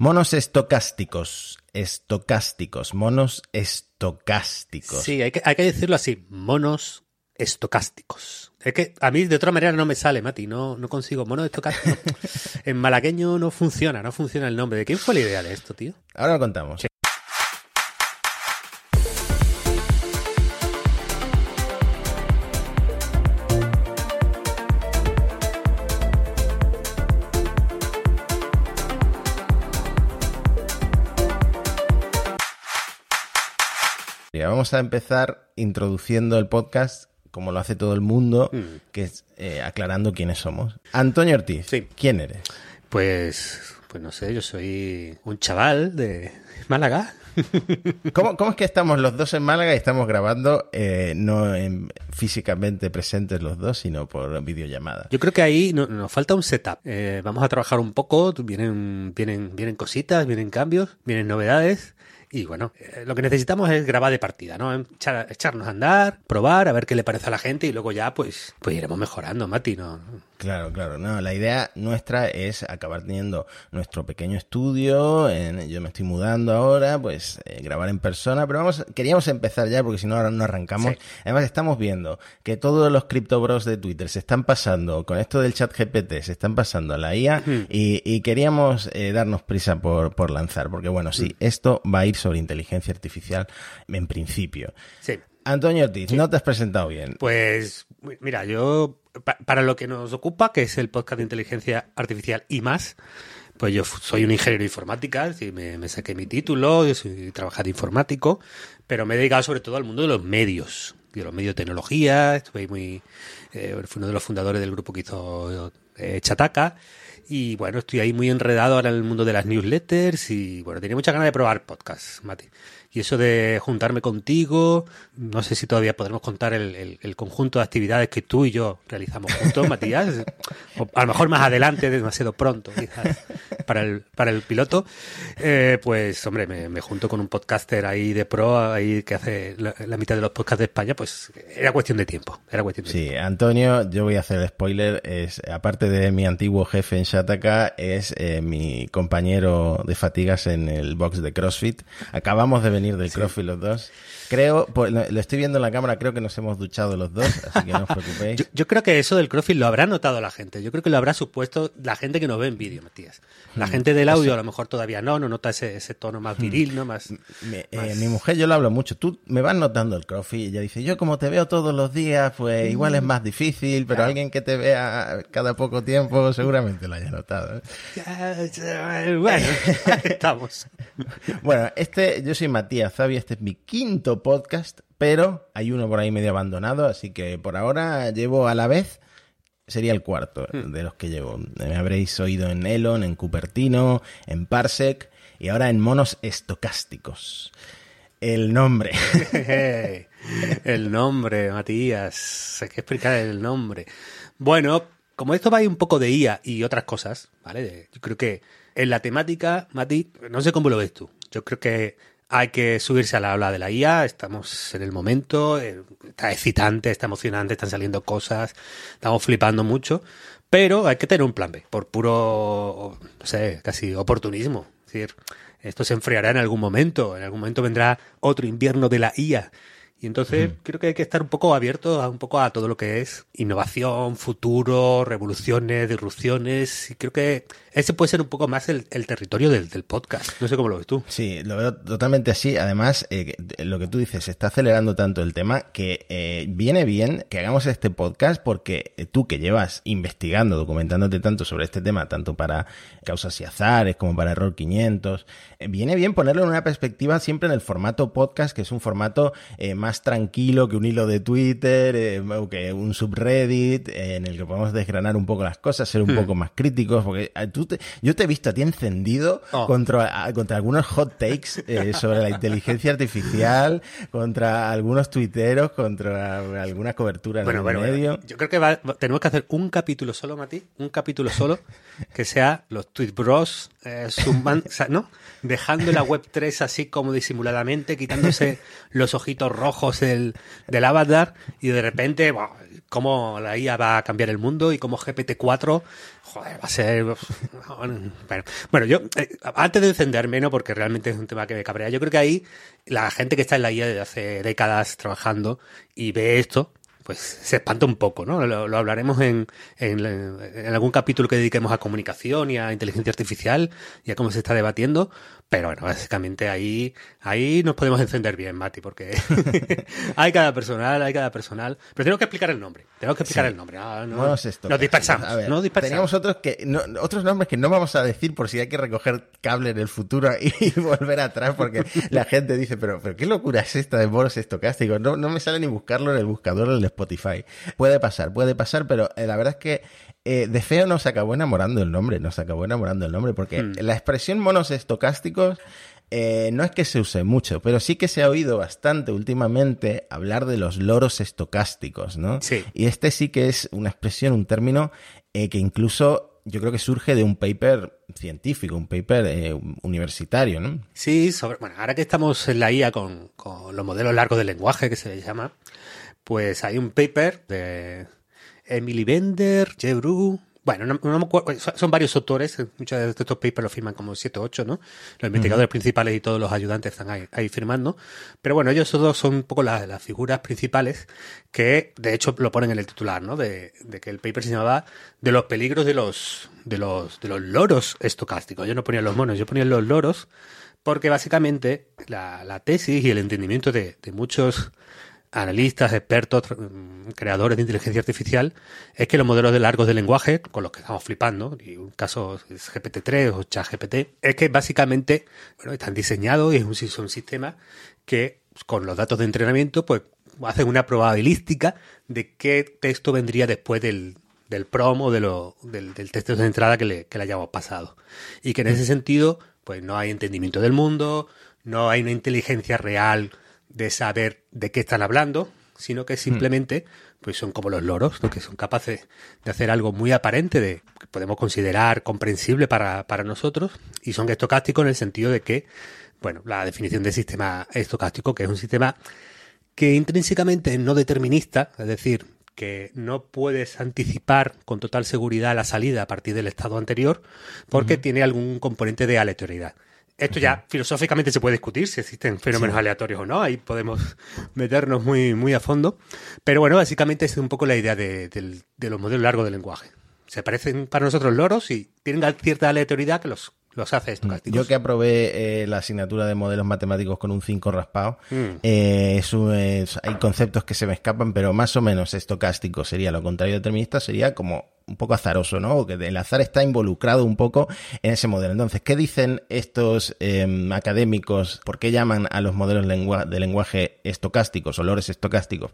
Monos estocásticos, estocásticos, monos estocásticos. Sí, hay que, hay que decirlo así, monos estocásticos. Es que a mí de otra manera no me sale, Mati, no, no consigo monos estocásticos. en malagueño no funciona, no funciona el nombre. ¿De quién fue la idea de esto, tío? Ahora lo contamos. Mira, vamos a empezar introduciendo el podcast como lo hace todo el mundo, que es eh, aclarando quiénes somos. Antonio Ortiz, Sí. ¿quién eres? Pues, pues no sé, yo soy un chaval de Málaga. ¿Cómo, cómo es que estamos los dos en Málaga y estamos grabando eh, no en- físicamente presentes los dos, sino por videollamada? Yo creo que ahí no- nos falta un setup. Eh, vamos a trabajar un poco, vienen, vienen, vienen cositas, vienen cambios, vienen novedades. Y bueno, eh, lo que necesitamos es grabar de partida, ¿no? Echar- echarnos a andar, probar, a ver qué le parece a la gente y luego ya pues, pues iremos mejorando, Mati, ¿no? Claro, claro. No, la idea nuestra es acabar teniendo nuestro pequeño estudio. en- yo me estoy mudando ahora, pues eh, grabar en persona, pero vamos, queríamos empezar ya porque si no ahora no arrancamos. Sí. Además estamos viendo que todos los criptobros de Twitter se están pasando con esto del chat GPT, se están pasando a la IA y, y queríamos eh, darnos prisa por, por lanzar, porque bueno, sí, esto va a ir sobre inteligencia artificial en principio. Sí. Antonio Ortiz, no te has presentado bien. Pues mira, yo pa- para lo que nos ocupa, que es el podcast de inteligencia artificial y más, pues yo soy un ingeniero de informática, me, me saqué mi título, yo soy trabajador informático, pero me he dedicado sobre todo al mundo de los medios, de los medios de tecnología, estuve muy, eh, fui uno de los fundadores del grupo que hizo eh, Chataca, y bueno, estoy ahí muy enredado ahora en el mundo de las newsletters y bueno, tenía muchas ganas de probar podcasts, Mati. Y eso de juntarme contigo, no sé si todavía podremos contar el, el- el conjunto de actividades que tú y yo realizamos juntos, Matías. O a lo mejor más adelante, demasiado pronto, quizás, para el, para el piloto. Eh, pues, hombre, me, me junto con un podcaster ahí de pro, ahí que hace la, la mitad de los podcasts de España, pues era cuestión de tiempo. Era cuestión de Sí, Antonio, yo voy a hacer el spoiler, es aparte de mi antiguo jefe en Shataka, es eh, mi compañero de fatigas en el box de CrossFit. Acabamos de venir del CrossFit los dos. Creo, pues, lo, estoy viendo en la cámara, creo que nos hemos duchado los dos, así que no os preocupéis. Yo, yo creo que eso del CrossFit lo habrá notado la gente. Yo creo que lo habrá supuesto la gente que nos ve en vídeo, Matías. La Hmm. gente del audio a lo mejor todavía no, no nota ese, ese tono más viril, ¿no? Más... Mi, eh, mi mujer, yo lo hablo mucho. Tú me vas notando el CrossFit y ella dice, yo como te veo todos los días, pues igual es más difícil, pero alguien que te vea cada poco tiempo seguramente lo haya notado. ¿eh? Bueno, estamos. Bueno, este, yo soy Matías Zavi, este es mi quinto podcast, pero hay uno por ahí medio abandonado, así que por ahora llevo a la vez, sería el cuarto de los que llevo. Me habréis oído en Elon, en Cupertino, en Parsec y ahora en Monos Estocásticos. El nombre. el nombre, Matías. Hay que explicar el nombre. Bueno, como esto va a ir un poco de IA y otras cosas, ¿vale? Yo creo que en la temática, Mati, no sé cómo lo ves tú. Yo creo que hay que subirse a la ola de la IA. Estamos en el momento. eh, Está excitante, está emocionante, están saliendo cosas. Estamos flipando mucho. Pero hay que tener un plan B, por puro, no sé, casi oportunismo. Es decir, esto se enfriará en algún momento. En algún momento vendrá otro invierno de la IA. Y entonces creo que hay que estar un poco abierto a un poco a todo lo que es innovación, futuro, revoluciones, disrupciones. Y creo que ese puede ser un poco más el, el territorio del, del podcast. No sé cómo lo ves tú. Sí, lo veo totalmente así. Además, eh, lo que tú dices, se está acelerando tanto el tema que eh, viene bien que hagamos este podcast porque eh, tú que llevas investigando, documentándote tanto sobre este tema, tanto para causas y azares como para Error 500, eh, viene bien ponerlo en una perspectiva siempre en el formato podcast, que es un formato eh, más tranquilo que un hilo de Twitter, eh, o que un subreddit, eh, en el que podemos desgranar un poco las cosas, ser un poco más críticos, porque eh, tú te- yo te he visto a ti encendido Oh. contra, contra algunos hot takes eh, sobre la inteligencia artificial, contra algunos tuiteros, contra alguna cobertura en Bueno, bueno. Yo creo que va- tenemos que hacer un capítulo solo, Mati, un capítulo solo, que sea los tweet bros, eh, zumban- o sea, ¿no? Dejando la web 3 así como disimuladamente, quitándose los ojitos rojos ojos del, avatar y de repente, buah, cómo la IA va a cambiar el mundo y cómo GPT-4, joder, va a ser... Bueno, bueno, yo, eh, antes de encenderme, ¿no? Porque realmente es un tema que me cabrea, yo creo que ahí la gente que está en la IA desde hace décadas trabajando y ve esto, pues se espanta un poco, ¿no? Lo, lo hablaremos en, en, en, algún capítulo que dediquemos a comunicación y a inteligencia artificial y a cómo se está debatiendo, pero bueno, básicamente ahí, ahí nos podemos encender bien, Mati, porque hay cada personal, hay cada personal. Pero tenemos que explicar el nombre. Tenemos que explicar sí. el nombre. No, no, no esto, nos dispersamos. A ver, nos dispersamos. Teníamos otros, que, no, otros nombres que no vamos a decir por si hay que recoger cable en el futuro y, volver atrás, porque la gente dice, pero, pero qué locura es esta de monos estocásticos. No, no me sale ni buscarlo en el buscador en el Spotify. Puede pasar, puede pasar, pero eh, la verdad es que eh, de feo nos acabó enamorando el nombre, nos acabó enamorando el nombre, porque hmm. la expresión monos estocásticos eh, no es que se use mucho, pero sí que se ha oído bastante últimamente hablar de los loros estocásticos, ¿no? Sí. Y este sí que es una expresión, un término eh, que incluso yo creo que surge de un paper científico, un paper eh, universitario, ¿no? Sí, sobre, bueno, ahora que estamos en la IA con, con los modelos largos de lenguaje, que se les llama, pues hay un paper de Emily Bender, Jebru, bueno, no, no, me acuerdo, son varios autores, muchos de estos papers los firman como 7 o 8, ¿no? Los investigadores uh -huh. principales y todos los ayudantes están ahí, ahí, firmando, pero bueno, ellos dos son un poco las, las, figuras principales que, de hecho, lo ponen en el titular, ¿no? De, de, que el paper se llamaba de los peligros de los, de los, de los loros estocásticos. Yo no ponía los monos, yo ponía los loros, porque básicamente la, la tesis y el entendimiento de, de muchos analistas, expertos, creadores de inteligencia artificial, es que los modelos de largos de lenguaje, con los que estamos flipando, y un caso es GPT-3 o ChatGPT, es que básicamente bueno, están diseñados y es un, son sistemas que con los datos de entrenamiento pues hacen una probabilística de qué texto vendría después del, del prom o de lo, del, del, texto de entrada que le, que le hayamos pasado. Y que en ese sentido pues no hay entendimiento del mundo, no hay una inteligencia real de saber de qué están hablando, sino que simplemente pues son como los loros, ¿no? que son capaces de hacer algo muy aparente, de que podemos considerar comprensible para, para nosotros, y son estocásticos en el sentido de que, bueno, la definición de sistema estocástico, que es un sistema que intrínsecamente es no determinista, es decir, que no puedes anticipar con total seguridad la salida a partir del estado anterior, porque uh -huh. tiene algún componente de aleatoriedad. Esto ya filosóficamente se puede discutir si existen fenómenos sí. aleatorios o no, ahí podemos meternos muy, muy a fondo. Pero bueno, básicamente es un poco la idea de, de, de los modelos largos de lenguaje. Se parecen para nosotros loros y tienen cierta aleatoriedad que los, los hace estocásticos. Yo que aprobé eh, la asignatura de modelos matemáticos con un 5 raspado, mm. eh, es un, es, hay conceptos que se me escapan, pero más o menos estocástico sería lo contrario determinista, sería como un poco azaroso, ¿no? O que el azar está involucrado un poco en ese modelo. Entonces, ¿qué dicen estos eh, académicos? ¿Por qué llaman a los modelos de lenguaje estocásticos o lores estocásticos?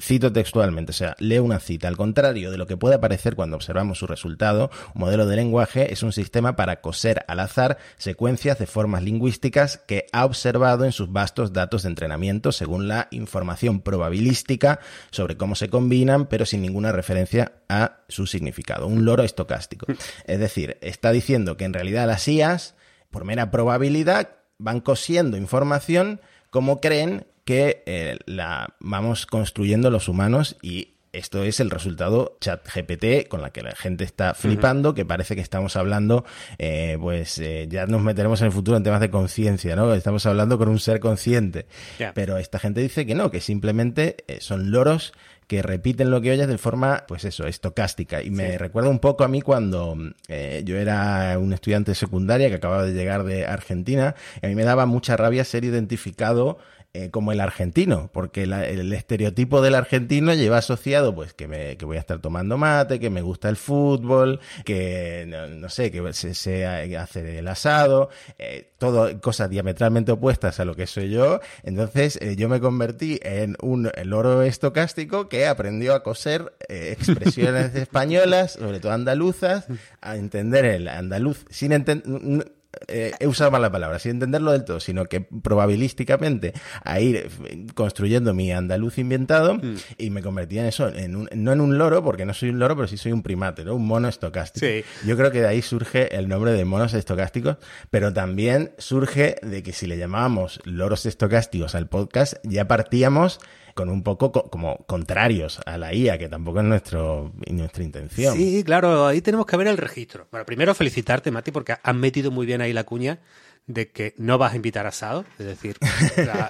Cito textualmente, o sea, leo una cita. Al contrario de lo que puede parecer cuando observamos su resultado, un modelo de lenguaje es un sistema para coser al azar secuencias de formas lingüísticas que ha observado en sus vastos datos de entrenamiento según la información probabilística sobre cómo se combinan, pero sin ninguna referencia a su significado un loro estocástico. Es decir, está diciendo que en realidad las IAS, por mera probabilidad, van cosiendo información como creen que eh, la vamos construyendo los humanos y esto es el resultado chat GPT con la que la gente está flipando, uh -huh. que parece que estamos hablando, eh, pues eh, ya nos meteremos en el futuro en temas de conciencia, ¿no? Estamos hablando con un ser consciente. Yeah. Pero esta gente dice que no, que simplemente son loros que repiten lo que oyes de forma, pues eso, estocástica. Y me sí. recuerda un poco a mí cuando eh, yo era un estudiante de secundaria que acababa de llegar de Argentina, y a mí me daba mucha rabia ser identificado eh, como el argentino, porque la, el estereotipo del argentino lleva asociado, pues, que, me, que voy a estar tomando mate, que me gusta el fútbol, que, no, no sé, que se, se, hace el asado, eh, todo cosas diametralmente opuestas a lo que soy yo. Entonces, eh, yo me convertí en un loro estocástico que aprendió a coser eh, expresiones españolas, sobre todo andaluzas, a entender el andaluz sin entender eh, he usado mal la palabra, sin entenderlo del todo, sino que probabilísticamente a ir construyendo mi andaluz inventado mm. y me convertí en eso, en un, no en un loro, porque no soy un loro, pero sí soy un primate, ¿no? Un mono estocástico. Yo creo que de ahí surge el nombre de monos estocásticos, pero también surge de que si le llamábamos loros estocásticos al podcast, ya partíamos con un poco como contrarios a la IA, que tampoco es nuestro, nuestra intención. Sí, claro, ahí tenemos que ver el registro. Bueno, primero felicitarte, Mati, porque has metido muy bien ahí la cuña de que no vas a invitar asado, es decir,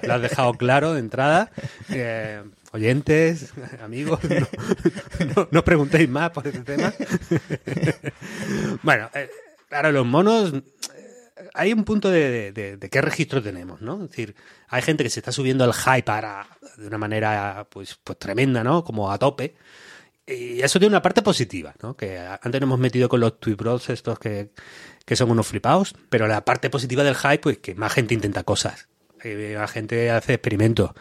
lo has dejado claro de entrada. Eh, oyentes, amigos, no, no, preguntéis más por este tema. bueno, eh, claro, los monos hay un punto de, qué registro tenemos, ¿no? Es decir, hay gente que se está subiendo al hype para, de una manera pues, pues tremenda, ¿no? Como a tope. Y eso tiene una parte positiva, ¿no? Que antes nos hemos metido con los tweet bros estos que, son unos flipados, pero la parte positiva del hype, pues que más gente intenta cosas, eh, más gente hace experimentos,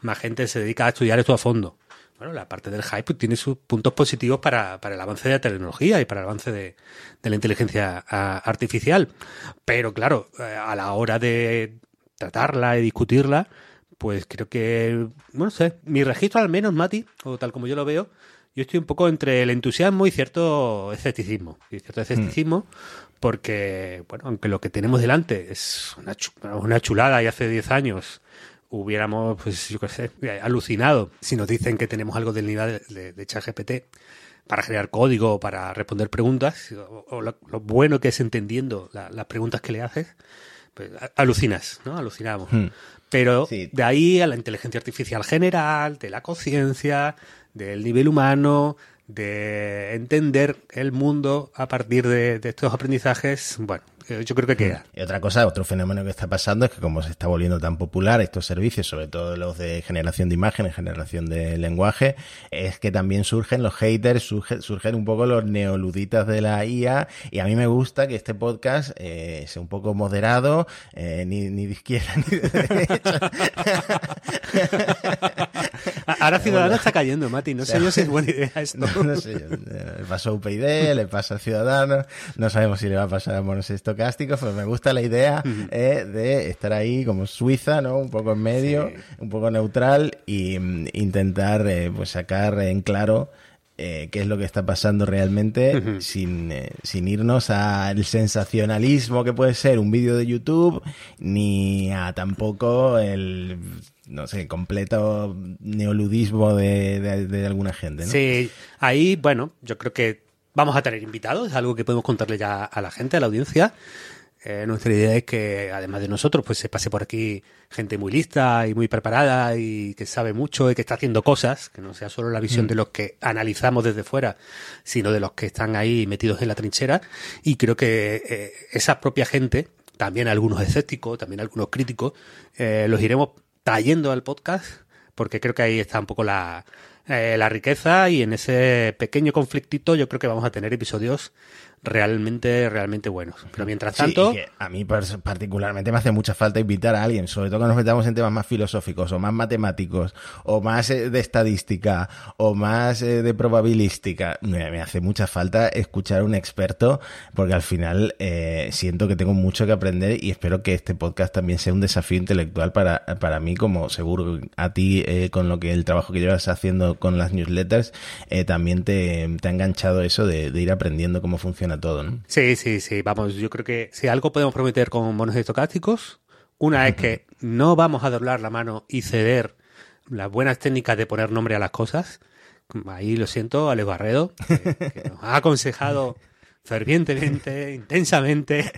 más gente se dedica a estudiar esto a fondo bueno, la parte del hype tiene sus puntos positivos para, el avance de la tecnología y para el avance de, la inteligencia artificial. Pero claro, eh, a la hora de tratarla y discutirla, pues creo que, bueno, sé, mi registro al menos, Mati, o tal como yo lo veo, yo estoy un poco entre el entusiasmo y cierto escepticismo. Y cierto escepticismo, porque, bueno, aunque lo que tenemos delante es una, una chulada y hace 10 años hubiéramos, pues yo qué sé, alucinado si nos dicen que tenemos algo del nivel de, de, ChatGPT para generar código, para responder preguntas, o, lo, bueno que es entendiendo las preguntas que le haces, pues alucinas, ¿no? Alucinamos. Hmm. Pero de ahí a la inteligencia artificial general, de la conciencia, del nivel humano, de entender el mundo a partir de, estos aprendizajes, bueno, yo creo que queda. Y otra cosa, otro fenómeno que está pasando es que como se está volviendo tan popular estos servicios, sobre todo los de generación de imágenes, generación de lenguaje, es que también surgen los haters, surgen, un poco los neoluditas de la IA y a mí me gusta que este podcast eh, sea un poco moderado, eh, ni, ni de izquierda ni de derecha. Ahora Ciudadanos está cayendo, Mati. No sé yo si es buena idea esto. No, sé yo. Le pasó a UPyD, le pasa a Ciudadanos. No sabemos si le va a pasar a monos estocásticos, pero me gusta la idea eh, de estar ahí como Suiza, ¿no? Un poco en medio, un poco neutral e intentar eh, pues sacar en claro eh, qué es lo que está pasando realmente sin, sin irnos al sensacionalismo que puede ser un vídeo de YouTube ni a tampoco el no sé, completo neoludismo de, de, alguna gente. ¿no? Sí, ahí, bueno, yo creo que vamos a tener invitados, es algo que podemos contarle ya a la gente, a la audiencia. Eh, nuestra idea es que, además de nosotros, pues se pase por aquí gente muy lista y muy preparada y que sabe mucho y que está haciendo cosas, que no sea solo la visión mm. de los que analizamos desde fuera, sino de los que están ahí metidos en la trinchera. Y creo que eh, esa propia gente, también algunos escépticos, también algunos críticos, eh, los iremos trayendo al podcast, porque creo que ahí está un poco la, eh, la riqueza y en ese pequeño conflictito yo creo que vamos a tener episodios realmente, realmente buenos. Pero mientras tanto... a mí particularmente me hace mucha falta invitar a alguien, sobre todo cuando nos metamos en temas más filosóficos o más matemáticos o más eh, de estadística o más eh, de probabilística. Me, hace mucha falta escuchar a un experto porque al final eh, siento que tengo mucho que aprender y espero que este podcast también sea un desafío intelectual para, para mí, como seguro a ti con lo que el trabajo que llevas haciendo con las newsletters, también te, ha enganchado eso de ir aprendiendo cómo funciona todo, ¿no? Sí, sí, sí. Vamos, yo creo que si algo podemos prometer con monos estocásticos, una es que no vamos a doblar la mano y ceder las buenas técnicas de poner nombre a las cosas. Ahí lo siento, Alex Barredo, que, nos ha aconsejado fervientemente, intensamente.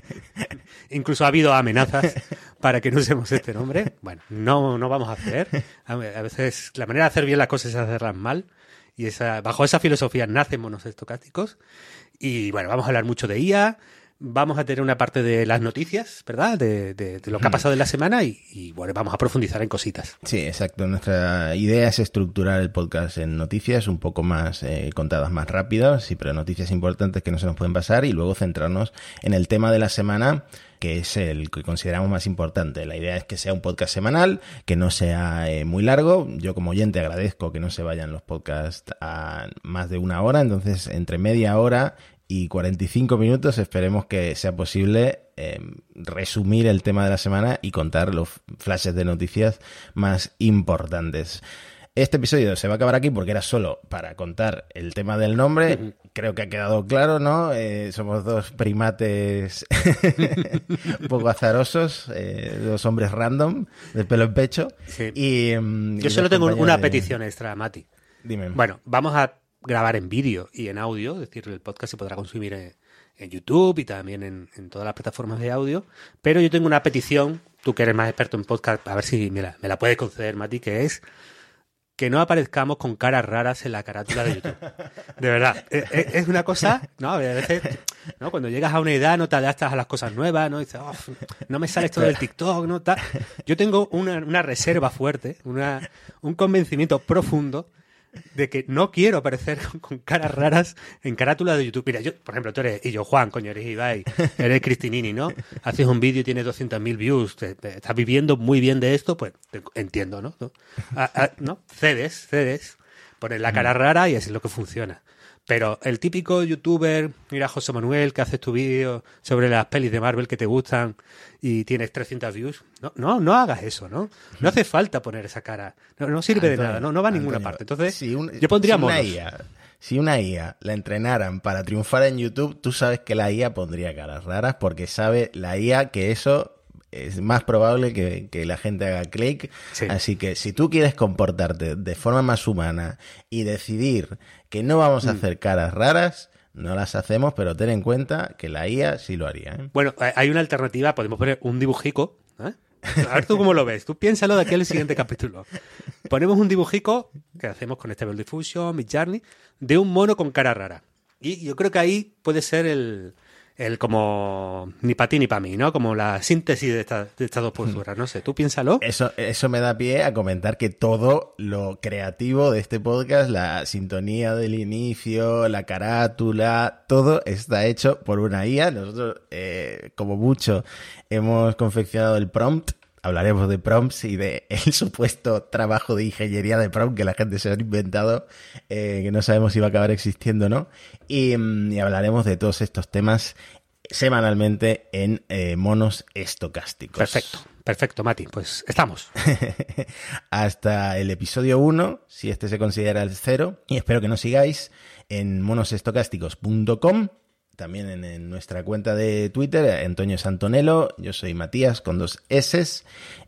Incluso ha habido amenazas para que no usemos este nombre. Bueno, no, no vamos a hacer. A veces la manera de hacer bien las cosas es hacerlas mal. Y esa, bajo esa filosofía nacen monos estocásticos. Y bueno, vamos a hablar mucho de IA, vamos a tener una parte de las noticias, ¿verdad? De, lo que ha pasado en la semana y, bueno, vamos a profundizar en cositas. Sí, exacto. Nuestra idea es estructurar el podcast en noticias un poco más eh, contadas más rápidas, sí, pero noticias importantes que no se nos pueden pasar y luego centrarnos en el tema de la semana que es el que consideramos más importante. La idea es que sea un podcast semanal, que no sea eh, muy largo. Yo como oyente agradezco que no se vayan los podcasts a más de una hora, entonces entre media hora y 45 minutos esperemos que sea posible eh, resumir el tema de la semana y contar los flashes de noticias más importantes. Este episodio se va a acabar aquí porque era solo para contar el tema del nombre. Creo que ha quedado claro, ¿no? Eh, somos dos primates un poco azarosos, eh, dos hombres random, de pelo en pecho. Y, mm, Yo solo tengo una petición extra, Mati. Dime. Bueno, vamos a grabar en vídeo y en audio, es decir, el podcast se podrá consumir en, YouTube y también en, todas las plataformas de audio. Pero yo tengo una petición, tú que eres más experto en podcast, a ver si me la, me la puedes conceder, Mati, que es que no aparezcamos con caras raras en la carátula de YouTube. De verdad. E, e, es, una cosa, ¿no? A veces, ¿no? Cuando llegas a una edad no te adaptas a las cosas nuevas, ¿no? dices, no me sale esto del TikTok, ¿no? Yo tengo una, una reserva fuerte, una, un convencimiento profundo de que no quiero aparecer con, caras raras en carátula de YouTube. Mira, yo, por ejemplo, tú eres, y yo Juan, coño, eres Ibai, eres Cristinini, ¿no? Haces un vídeo y tienes 200.000 views, te, estás viviendo muy bien de esto, pues entiendo, ¿no? ¿no? Cedes, cedes, pones la cara rara y así es lo que funciona. Pero el típico youtuber, mira José Manuel, que haces tu vídeo sobre las pelis de Marvel que te gustan y tienes 300 views, no, no, no hagas eso, ¿no? No hace falta poner esa cara. No, sirve de nada, no, no va a ninguna parte. Entonces, yo pondría si una, IA, si una IA la entrenaran para triunfar en YouTube, tú sabes que la IA pondría caras raras porque sabe la IA que eso es más probable que, la gente haga clic. Así que si tú quieres comportarte de forma más humana y decidir que no vamos a mm. hacer caras raras, no las hacemos, pero ten en cuenta que la IA sí lo haría. ¿eh? Bueno, hay una alternativa, podemos poner un dibujico. ¿eh? A ver tú cómo lo ves. Tú piénsalo de aquí al siguiente capítulo. Ponemos un dibujico que hacemos con Stable Diffusion, Midjourney, de un mono con cara rara. Y yo creo que ahí puede ser el, el como ni para ti ni para mí, ¿no? Como la síntesis de, estas dos posturas. No sé, tú piénsalo. Eso, eso me da pie a comentar que todo lo creativo de este podcast, la sintonía del inicio, la carátula, todo está hecho por una IA. Nosotros, eh, como mucho, hemos confeccionado el prompt hablaremos de prompts y de el supuesto trabajo de ingeniería de prompt que la gente se ha inventado, eh, que no sabemos si va a acabar existiendo o no. Y, mm, hablaremos de todos estos temas semanalmente en eh, monos estocásticos. Perfecto, perfecto, Mati. Pues estamos. Hasta el episodio 1, si este se considera el cero. Y espero que nos sigáis en monosestocásticos.com también en, nuestra cuenta de Twitter, Antonio Santonelo, yo soy Matías con dos S,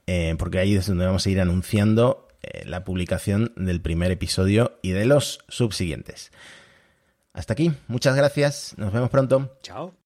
eh, porque ahí es donde vamos a ir anunciando eh, la publicación del primer episodio y de los subsiguientes. Hasta aquí, muchas gracias, nos vemos pronto. Chao.